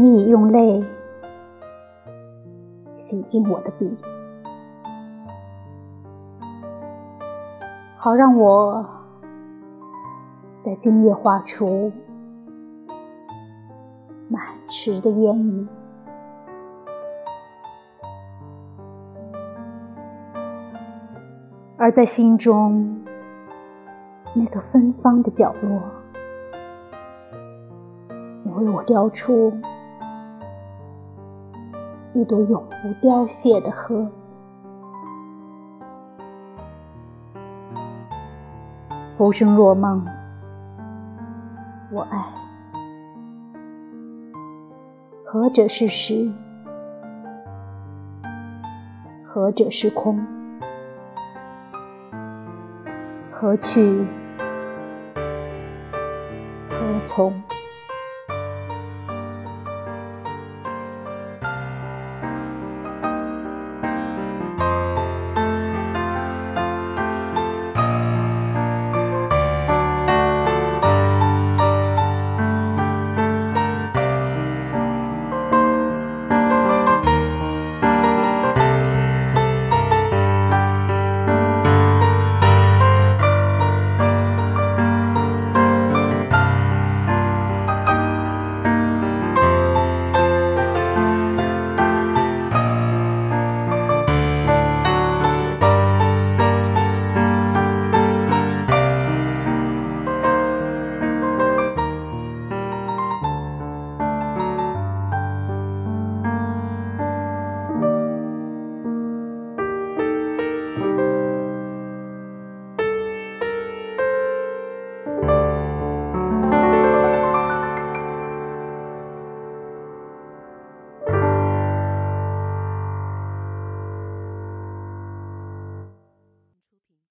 你已用泪洗净我的笔，好让我在今夜画出满池的烟雨。而在心中那个芬芳的角落，你为我雕出一朵永不凋谢的荷。浮生若梦，我爱，何者是实？何者是空？何去何从？